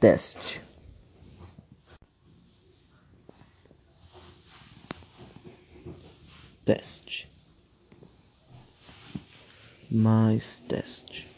Teste. Teste. Mais teste.